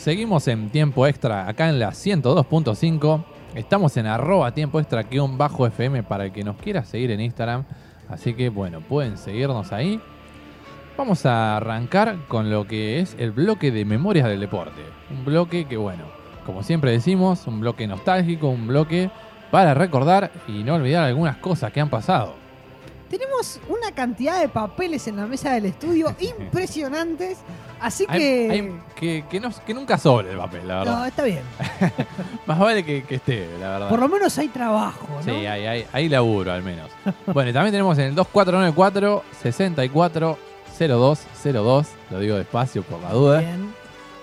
seguimos en tiempo extra acá en la 102.5. Estamos en arroba tiempo extra un bajo FM para el que nos quiera seguir en Instagram. Así que bueno, pueden seguirnos ahí. Vamos a arrancar con lo que es el bloque de memorias del deporte. Un bloque que bueno, como siempre decimos, un bloque nostálgico, un bloque para recordar y no olvidar algunas cosas que han pasado. Tenemos una cantidad de papeles en la mesa del estudio impresionantes, así que... que, nunca sobre el papel, la verdad. No, está bien. Más vale que, esté, la verdad. Por lo menos hay trabajo, ¿no? Sí, hay, hay, laburo al menos. bueno, y también tenemos en el 2494 640202, lo digo despacio por la duda. Bien.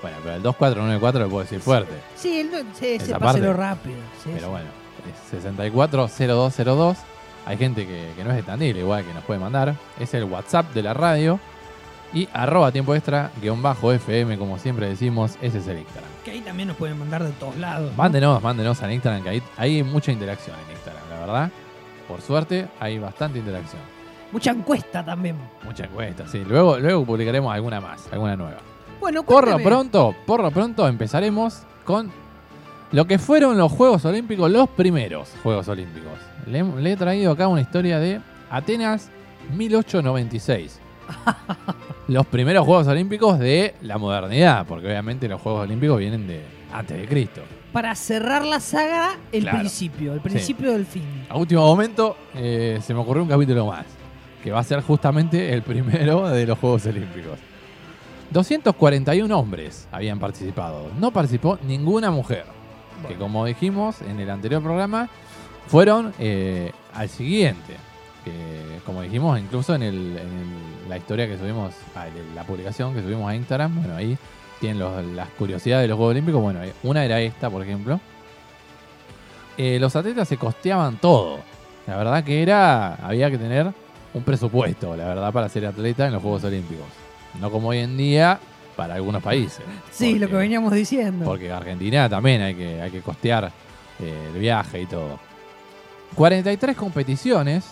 Bueno, pero el 2494 lo puedo decir fuerte. Sí, el, sí, sí páselo rápido. pero bueno, es 640202 hay gente que, no es de Tandil, igual que nos puede mandar. Es el WhatsApp de la radio. Y arroba tiempo extra, guion bajo FM, como siempre decimos, ese es el Instagram. Que ahí también nos pueden mandar de todos lados. Mándenos, mándenos al Instagram, que ahí hay mucha interacción en Instagram, la verdad. Por suerte, hay bastante interacción. Mucha encuesta también. Mucha encuesta, sí. Luego, luego publicaremos alguna más, alguna nueva. Bueno, por lo pronto, por lo pronto empezaremos con lo que fueron los Juegos Olímpicos, los primeros Juegos Olímpicos. Le, he traído acá una historia de Atenas 1896. los primeros Juegos Olímpicos de la modernidad, porque obviamente los Juegos Olímpicos vienen de antes de Cristo. Para cerrar la saga, el principio, el principio del fin. A último momento eh, se me ocurrió un capítulo más, que va a ser justamente el primero de los Juegos Olímpicos. 241 hombres habían participado, no participó ninguna mujer, que como dijimos en el anterior programa, fueron eh, al siguiente. Que, como dijimos, incluso en, la historia que subimos, la publicación que subimos a Instagram, bueno, ahí tienen las curiosidades de los Juegos Olímpicos. Bueno, eh, una era esta, por ejemplo. Eh, los atletas se costeaban todo. La verdad que era, había que tener un presupuesto, la verdad, para ser atleta en los Juegos Olímpicos. No como hoy en día para algunos países. Sí, lo que veníamos diciendo. Porque Argentina también hay que, hay que costear el viaje y todo. 43 competiciones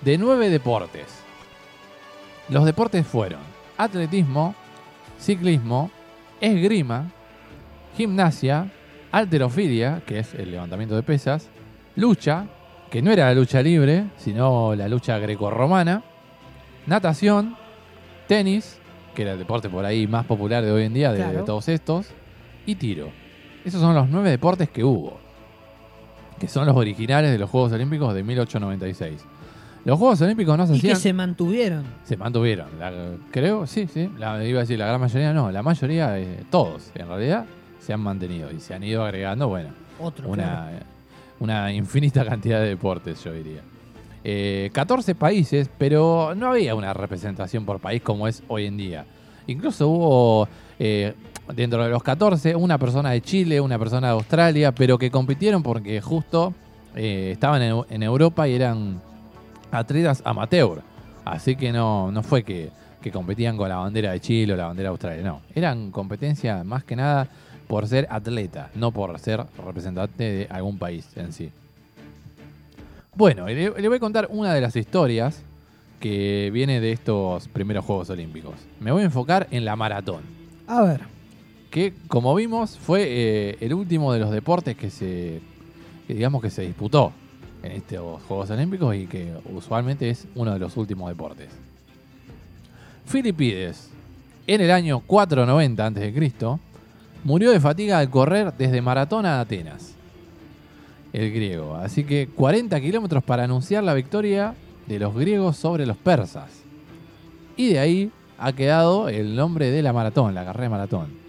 de 9 deportes. Los deportes fueron atletismo, ciclismo, esgrima, gimnasia, alterofilia, que es el levantamiento de pesas, lucha, que no era la lucha libre, sino la lucha grecorromana, natación, tenis, que era el deporte por ahí más popular de hoy en día de, de todos estos, y tiro. Esos son los nueve deportes que hubo que son los originales de los Juegos Olímpicos de 1896. Los Juegos Olímpicos no se hacían. Y que se mantuvieron. Se mantuvieron. creo, sí, sí. La, iba a decir la gran mayoría, no. La mayoría, eh, todos, en realidad, se han mantenido y se han ido agregando, bueno, una, una infinita cantidad de deportes, yo diría. 14 eh, países, pero no había una representación por país como es hoy en día. Incluso hubo eh, dentro de los 14, una persona de Chile, una persona de Australia, pero que compitieron porque justo eh, estaban en, Europa y eran atletas amateur. Así que no, no fue que, competían con la bandera de Chile o la bandera de Australia, no. Eran competencia más que nada por ser atleta, no por ser representante de algún país en sí. Bueno, le, le voy a contar una de las historias que viene de estos primeros Juegos Olímpicos. Me voy a enfocar en la maratón. A ver que como vimos fue eh, el último de los deportes que se digamos que se disputó en estos Juegos Olímpicos y que usualmente es uno de los últimos deportes. Filipides, en el año 490 a.C., murió de fatiga al correr desde Maratón a Atenas, el griego. Así que 40 kilómetros para anunciar la victoria de los griegos sobre los persas. Y de ahí ha quedado el nombre de la maratón, la carrera de maratón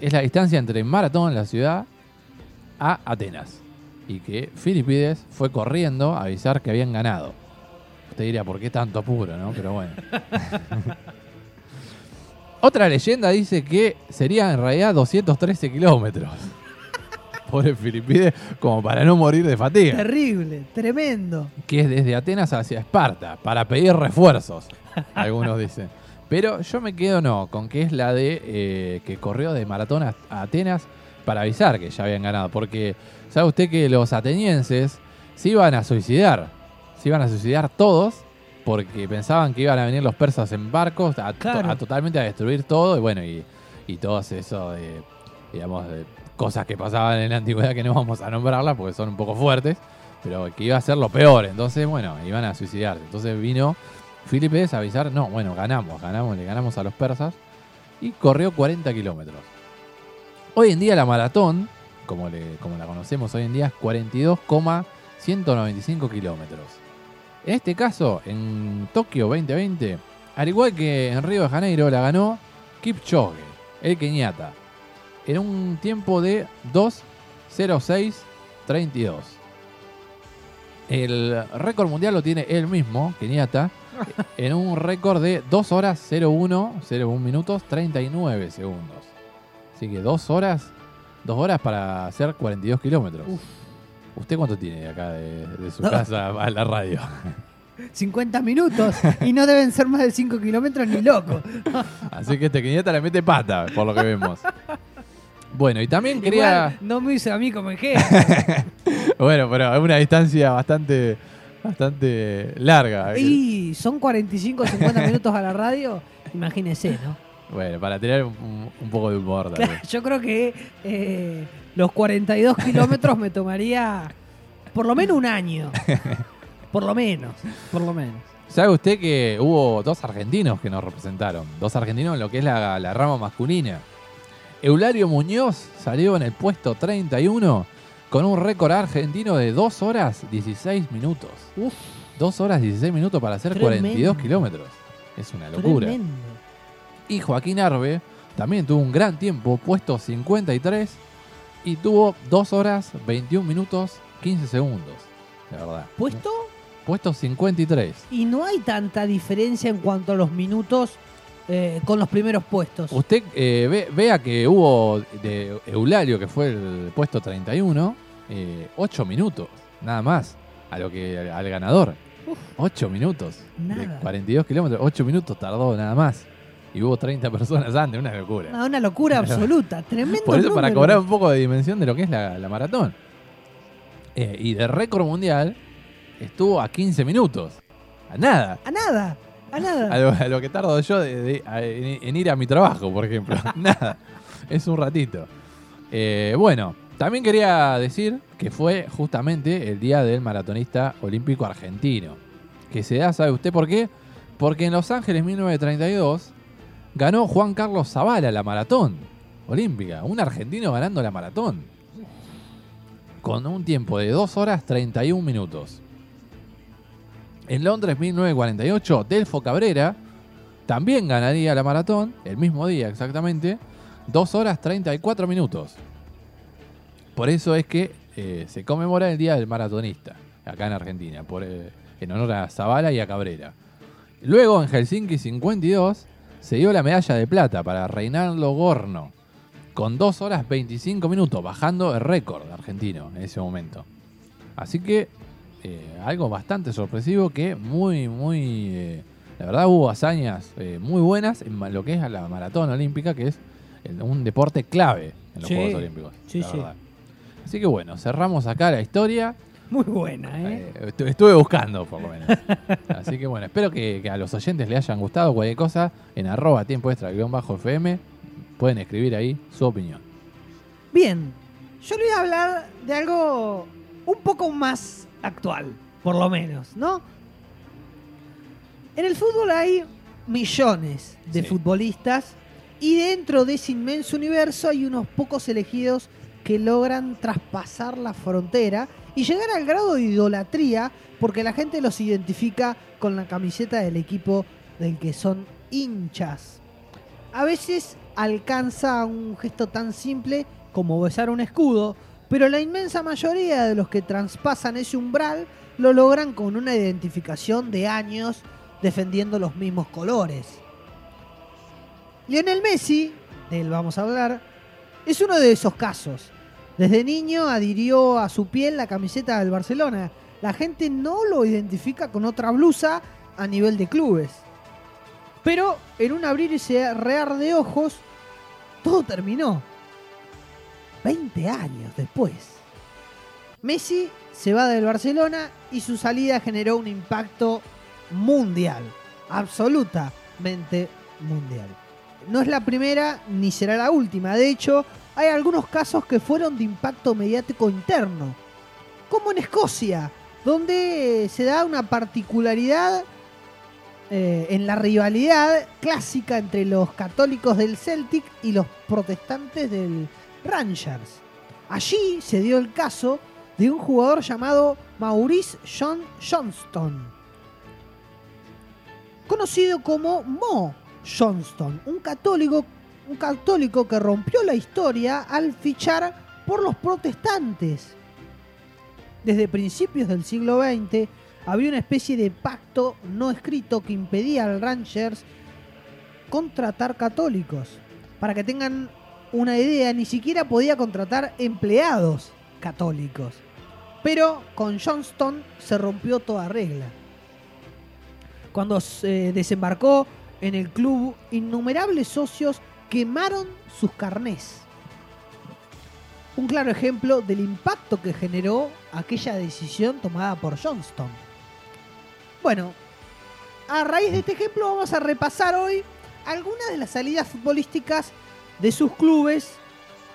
es la distancia entre Maratón, la ciudad, a Atenas. Y que Filipides fue corriendo a avisar que habían ganado. Usted diría, ¿por qué tanto apuro, no? Pero bueno. Otra leyenda dice que sería en realidad 213 kilómetros. Pobre Filipides, como para no morir de fatiga. Terrible, tremendo. Que es desde Atenas hacia Esparta, para pedir refuerzos, algunos dicen. Pero yo me quedo no, con que es la de eh, que corrió de maratón a, Atenas para avisar que ya habían ganado. Porque sabe usted que los atenienses se iban a suicidar. Se iban a suicidar todos porque pensaban que iban a venir los persas en barcos a, totalmente a destruir todo. Y bueno, y, y todo eso de digamos, de cosas que pasaban en la antigüedad que no vamos a nombrarlas porque son un poco fuertes, pero que iba a ser lo peor. Entonces, bueno, iban a suicidarse. Entonces vino Filipides a avisar, no, bueno, ganamos, ganamos, le ganamos a los persas y corrió 40 kilómetros. Hoy en día la maratón, como, le, como la conocemos hoy en día, es 42,195 kilómetros. En este caso, en Tokio 2020, al igual que en Río de Janeiro, la ganó Kipchoge, el Kenyatta, en un tiempo de 2.06.32. El récord mundial lo tiene él mismo, Kenyatta, en un récord de 2 horas 01, 01 minutos 39 segundos. Así que 2 horas, 2 horas para hacer 42 kilómetros. ¿Usted cuánto tiene acá de, su casa a la radio? 50 minutos y no deben ser más de 5 kilómetros ni loco. Así que este Kenyatta le mete pata, por lo que vemos. Bueno, y también quería. no me hizo a mí como bueno, pero es una distancia bastante bastante larga. Y son 45 o 50 minutos a la radio, imagínese, ¿no? Bueno, para tener un, poco de humor. yo creo que eh, los 42 kilómetros me tomaría por lo menos un año. Por lo menos, por lo menos. ¿Sabe usted que hubo dos argentinos que nos representaron? Dos argentinos en lo que es la, la rama masculina. Eulario Muñoz salió en el puesto 31 con un récord argentino de 2 horas 16 minutos. Uf. 2 horas 16 minutos para hacer 42 kilómetros. Es una locura. Y Joaquín Arbe también tuvo un gran tiempo, puesto 53, y tuvo 2 horas 21 minutos 15 segundos. La verdad. ¿Puesto? Puesto 53. Y no hay tanta diferencia en cuanto a los minutos eh, con los primeros puestos. Usted eh, vea que hubo de Eulario, que fue el puesto 31, 8 eh, minutos, nada más, a lo que al ganador. 8 minutos. De 42 kilómetros, 8 minutos tardó nada más. Y hubo 30 personas antes, una locura. una locura absoluta, tremendo. Por eso, para cobrar un poco de dimensión de lo que es la, maratón. y de récord mundial, estuvo a 15 minutos. A nada. A nada. A nada. A lo, que tardo yo en, ir a mi trabajo, por ejemplo. nada. Es un ratito. Eh, bueno, también quería decir que fue justamente el día del maratonista olímpico argentino. Que se da, ¿sabe usted por qué? Porque en Los Ángeles 1932 ganó Juan Carlos Zavala la maratón olímpica. Un argentino ganando la maratón. Con un tiempo de 2 horas 31 minutos. En Londres 1948, Delfo Cabrera también ganaría la maratón, el mismo día exactamente, 2 horas 34 minutos. Por eso es que eh, se conmemora el Día del Maratonista, acá en Argentina, por, eh, en honor a Zavala y a Cabrera. Luego, en Helsinki 52, se dio la medalla de plata para Reinaldo Gorno, con 2 horas 25 minutos, bajando el récord argentino en ese momento. Así que eh, algo bastante sorpresivo que muy, muy... Eh, la verdad hubo hazañas eh, muy buenas en lo que es la maratón olímpica, que es un deporte clave en los Juegos Olímpicos. Sí, sí. Así que bueno, cerramos acá la historia. Muy buena, ¿eh? estuve buscando, por lo menos. Así que bueno, espero que, a los oyentes les hayan gustado cualquier cosa. En arroba tiempo extra bajo FM pueden escribir ahí su opinión. Bien, yo le voy a hablar de algo un poco más actual, por lo menos, ¿no? En el fútbol hay millones de futbolistas y dentro de ese inmenso universo hay unos pocos elegidos que logran traspasar la frontera y llegar al grado de idolatría porque la gente los identifica con la camiseta del equipo del que son hinchas. A veces alcanza un gesto tan simple como besar un escudo, pero la inmensa mayoría de los que traspasan ese umbral lo logran con una identificación de años defendiendo los mismos colores. Lionel Messi, de él vamos a hablar, es uno de esos casos. Desde niño adhirió a su piel la camiseta del Barcelona. La gente no lo identifica con otra blusa a nivel de clubes. Pero en un abrir y cerrar de ojos, todo terminó. 20 años después. Messi se va del Barcelona y su salida generó un impacto mundial, absolutamente mundial. No es la primera ni será la última, de hecho, hay algunos casos que fueron de impacto mediático interno, como en Escocia, donde se da una particularidad eh, en la rivalidad clásica entre los católicos del Celtic y los protestantes del Rangers. Allí se dio el caso de un jugador llamado Maurice John Johnston, conocido como Mo Johnston, un católico, un católico que rompió la historia al fichar por los protestantes. Desde principios del siglo XX había una especie de pacto no escrito que impedía al Rangers contratar católicos. Para que tengan una idea, ni siquiera podía contratar empleados católicos. Pero con Johnston se rompió toda regla. Cuando se desembarcó en el club, innumerables socios quemaron sus carnés. Un claro ejemplo del impacto que generó aquella decisión tomada por Johnston. Bueno, a raíz de este ejemplo vamos a repasar hoy algunas de las salidas futbolísticas de sus clubes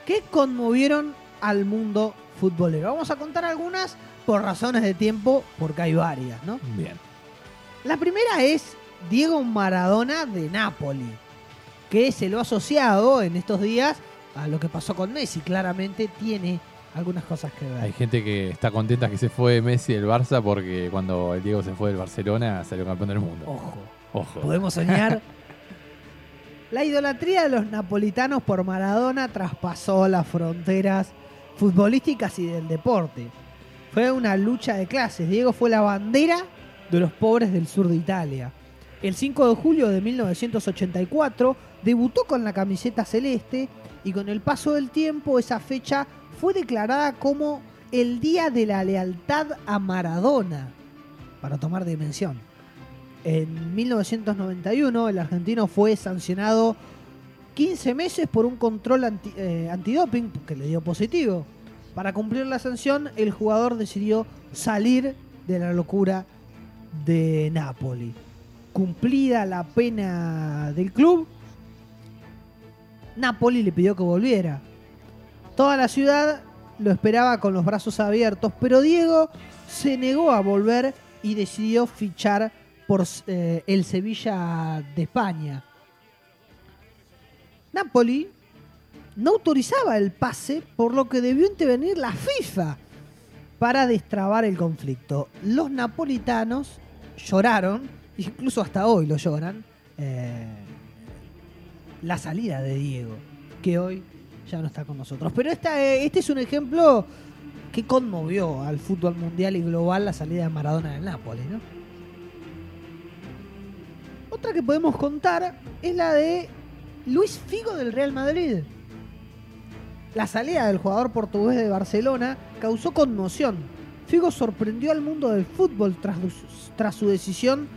que conmovieron al mundo futbolero. Vamos a contar algunas por razones de tiempo, porque hay varias, ¿no? Bien. La primera es Diego Maradona de Napoli, que se lo ha asociado en estos días a lo que pasó con Messi. Claramente tiene algunas cosas que ver. Hay gente que está contenta que se fue Messi del Barça porque cuando el Diego se fue del Barcelona salió campeón del mundo. Ojo. Ojo. Podemos soñar. La idolatría de los napolitanos por Maradona traspasó las fronteras futbolísticas y del deporte. Fue una lucha de clases. Diego fue la bandera de los pobres del sur de Italia. El 5 de julio de 1984 debutó con la camiseta celeste y con el paso del tiempo esa fecha fue declarada como el Día de la Lealtad a Maradona, para tomar dimensión. En 1991 el argentino fue sancionado 15 meses por un control eh, antidoping que le dio positivo. Para cumplir la sanción, el jugador decidió salir de la locura de Napoli. Cumplida la pena del club, Napoli le pidió que volviera. Toda la ciudad lo esperaba con los brazos abiertos, pero Diego se negó a volver y decidió fichar por eh, el Sevilla de España. Napoli no autorizaba el pase, por lo que debió intervenir la FIFA para destrabar el conflicto. Los napolitanos lloraron, incluso hasta hoy lo lloran, eh, la salida de Diego, que hoy ya no está con nosotros. Pero esta, eh, este es un ejemplo que conmovió al fútbol mundial y global la salida de Maradona del Nápoles, ¿no? Otra que podemos contar es la de Luis Figo del Real Madrid. La salida del jugador portugués de Barcelona causó conmoción. Figo sorprendió al mundo del fútbol tras, su decisión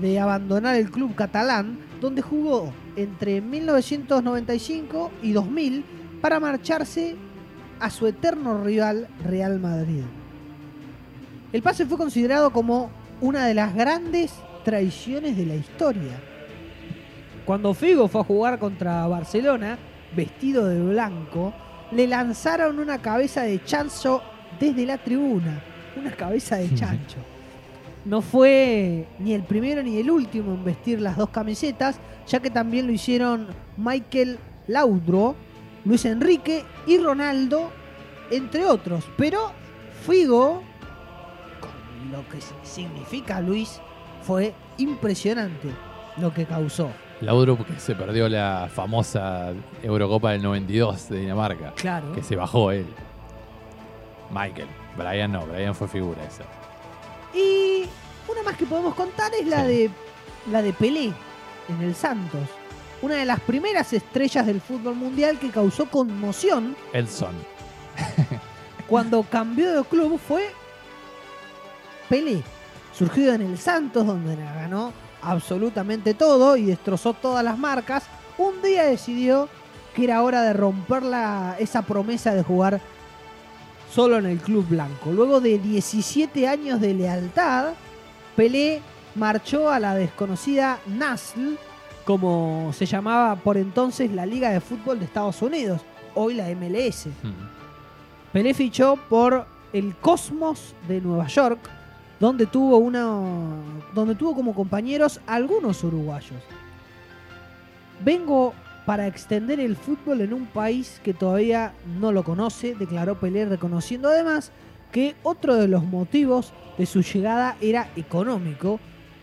de abandonar el club catalán, donde jugó entre 1995 y 2000 para marcharse a su eterno rival Real Madrid. El pase fue considerado como una de las grandes traiciones de la historia. Cuando Figo fue a jugar contra Barcelona, vestido de blanco, le lanzaron una cabeza de chancho desde la tribuna. Una cabeza de chancho. No fue ni el primero ni el último en vestir las dos camisetas, ya que también lo hicieron Michael Laudro, Luis Enrique y Ronaldo, entre otros. Pero Figo, con lo que significa Luis, fue impresionante lo que causó. Laudrup que se perdió la famosa Eurocopa del 92 de Dinamarca. Claro. Que se bajó él. Michael. Brian no, Brian fue figura esa. Y una más que podemos contar es la de la de Pelé en el Santos una de las primeras estrellas del fútbol mundial que causó conmoción. Elson. cuando cambió de club fue Pelé. Surgido en el Santos, donde ganó absolutamente todo y destrozó todas las marcas, un día decidió que era hora de romper esa promesa de jugar solo en el club blanco. Luego de 17 años de lealtad, Pelé marchó a la desconocida Nasl como se llamaba por entonces la Liga de Fútbol de Estados Unidos. hoy la MLS. Pelé fichó por el Cosmos de Nueva York, donde tuvo una donde tuvo como compañeros algunos uruguayos. Vengo para extender el fútbol en un país que todavía no lo conoce, declaró Pelé reconociendo además que otro de los motivos de su llegada era económico.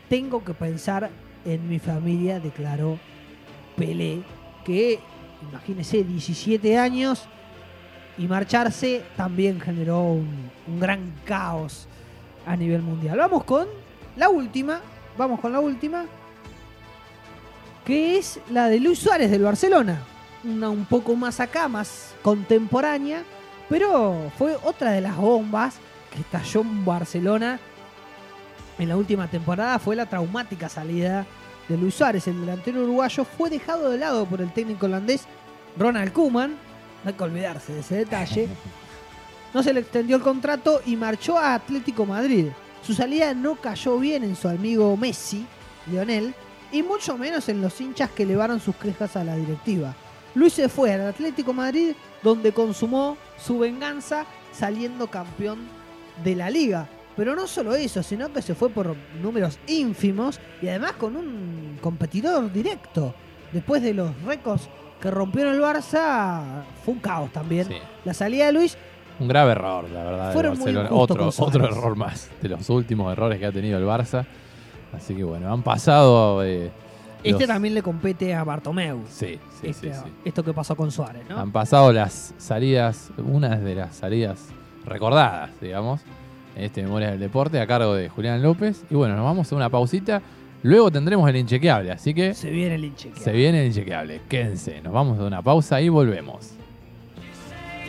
Tengo que pensar en mi familia, declaró Pelé, que imagínese 17 años y marcharse también generó un, un gran caos a nivel mundial. Vamos con la última, vamos con la última, que es la de Luis Suárez del Barcelona. Una un poco más acá, más contemporánea, pero fue otra de las bombas que estalló en Barcelona en la última temporada. Fue la traumática salida de Luis Suárez, el delantero uruguayo, fue dejado de lado por el técnico holandés Ronald Koeman. No hay que olvidarse de ese detalle. No se le extendió el contrato y marchó a Atlético Madrid. Su salida no cayó bien en su amigo Messi, Lionel, y mucho menos en los hinchas que elevaron sus quejas a la directiva. Luis se fue al Atlético Madrid, donde consumó su venganza saliendo campeón de la liga. Pero no solo eso, sino que se fue por números ínfimos y además con un competidor directo. Después de los récords que rompió en el Barça, fue un caos también. La salida de Luis. Un grave error, la verdad. Fueron otro, otro error más de los últimos errores que ha tenido el Barça. Así que bueno, han pasado. Eh, este también le compete a Bartomeu. Sí, sí, este, sí, Esto que pasó con Suárez, ¿no? Han pasado las salidas, una de las salidas recordadas, digamos, en este Memorias del Deporte, a cargo de Julián López. Y bueno, nos vamos a una pausita. Luego tendremos el inchequeable, así que. Se viene el inchequeable. Se viene el inchequeable. Quédense, nos vamos a una pausa y volvemos.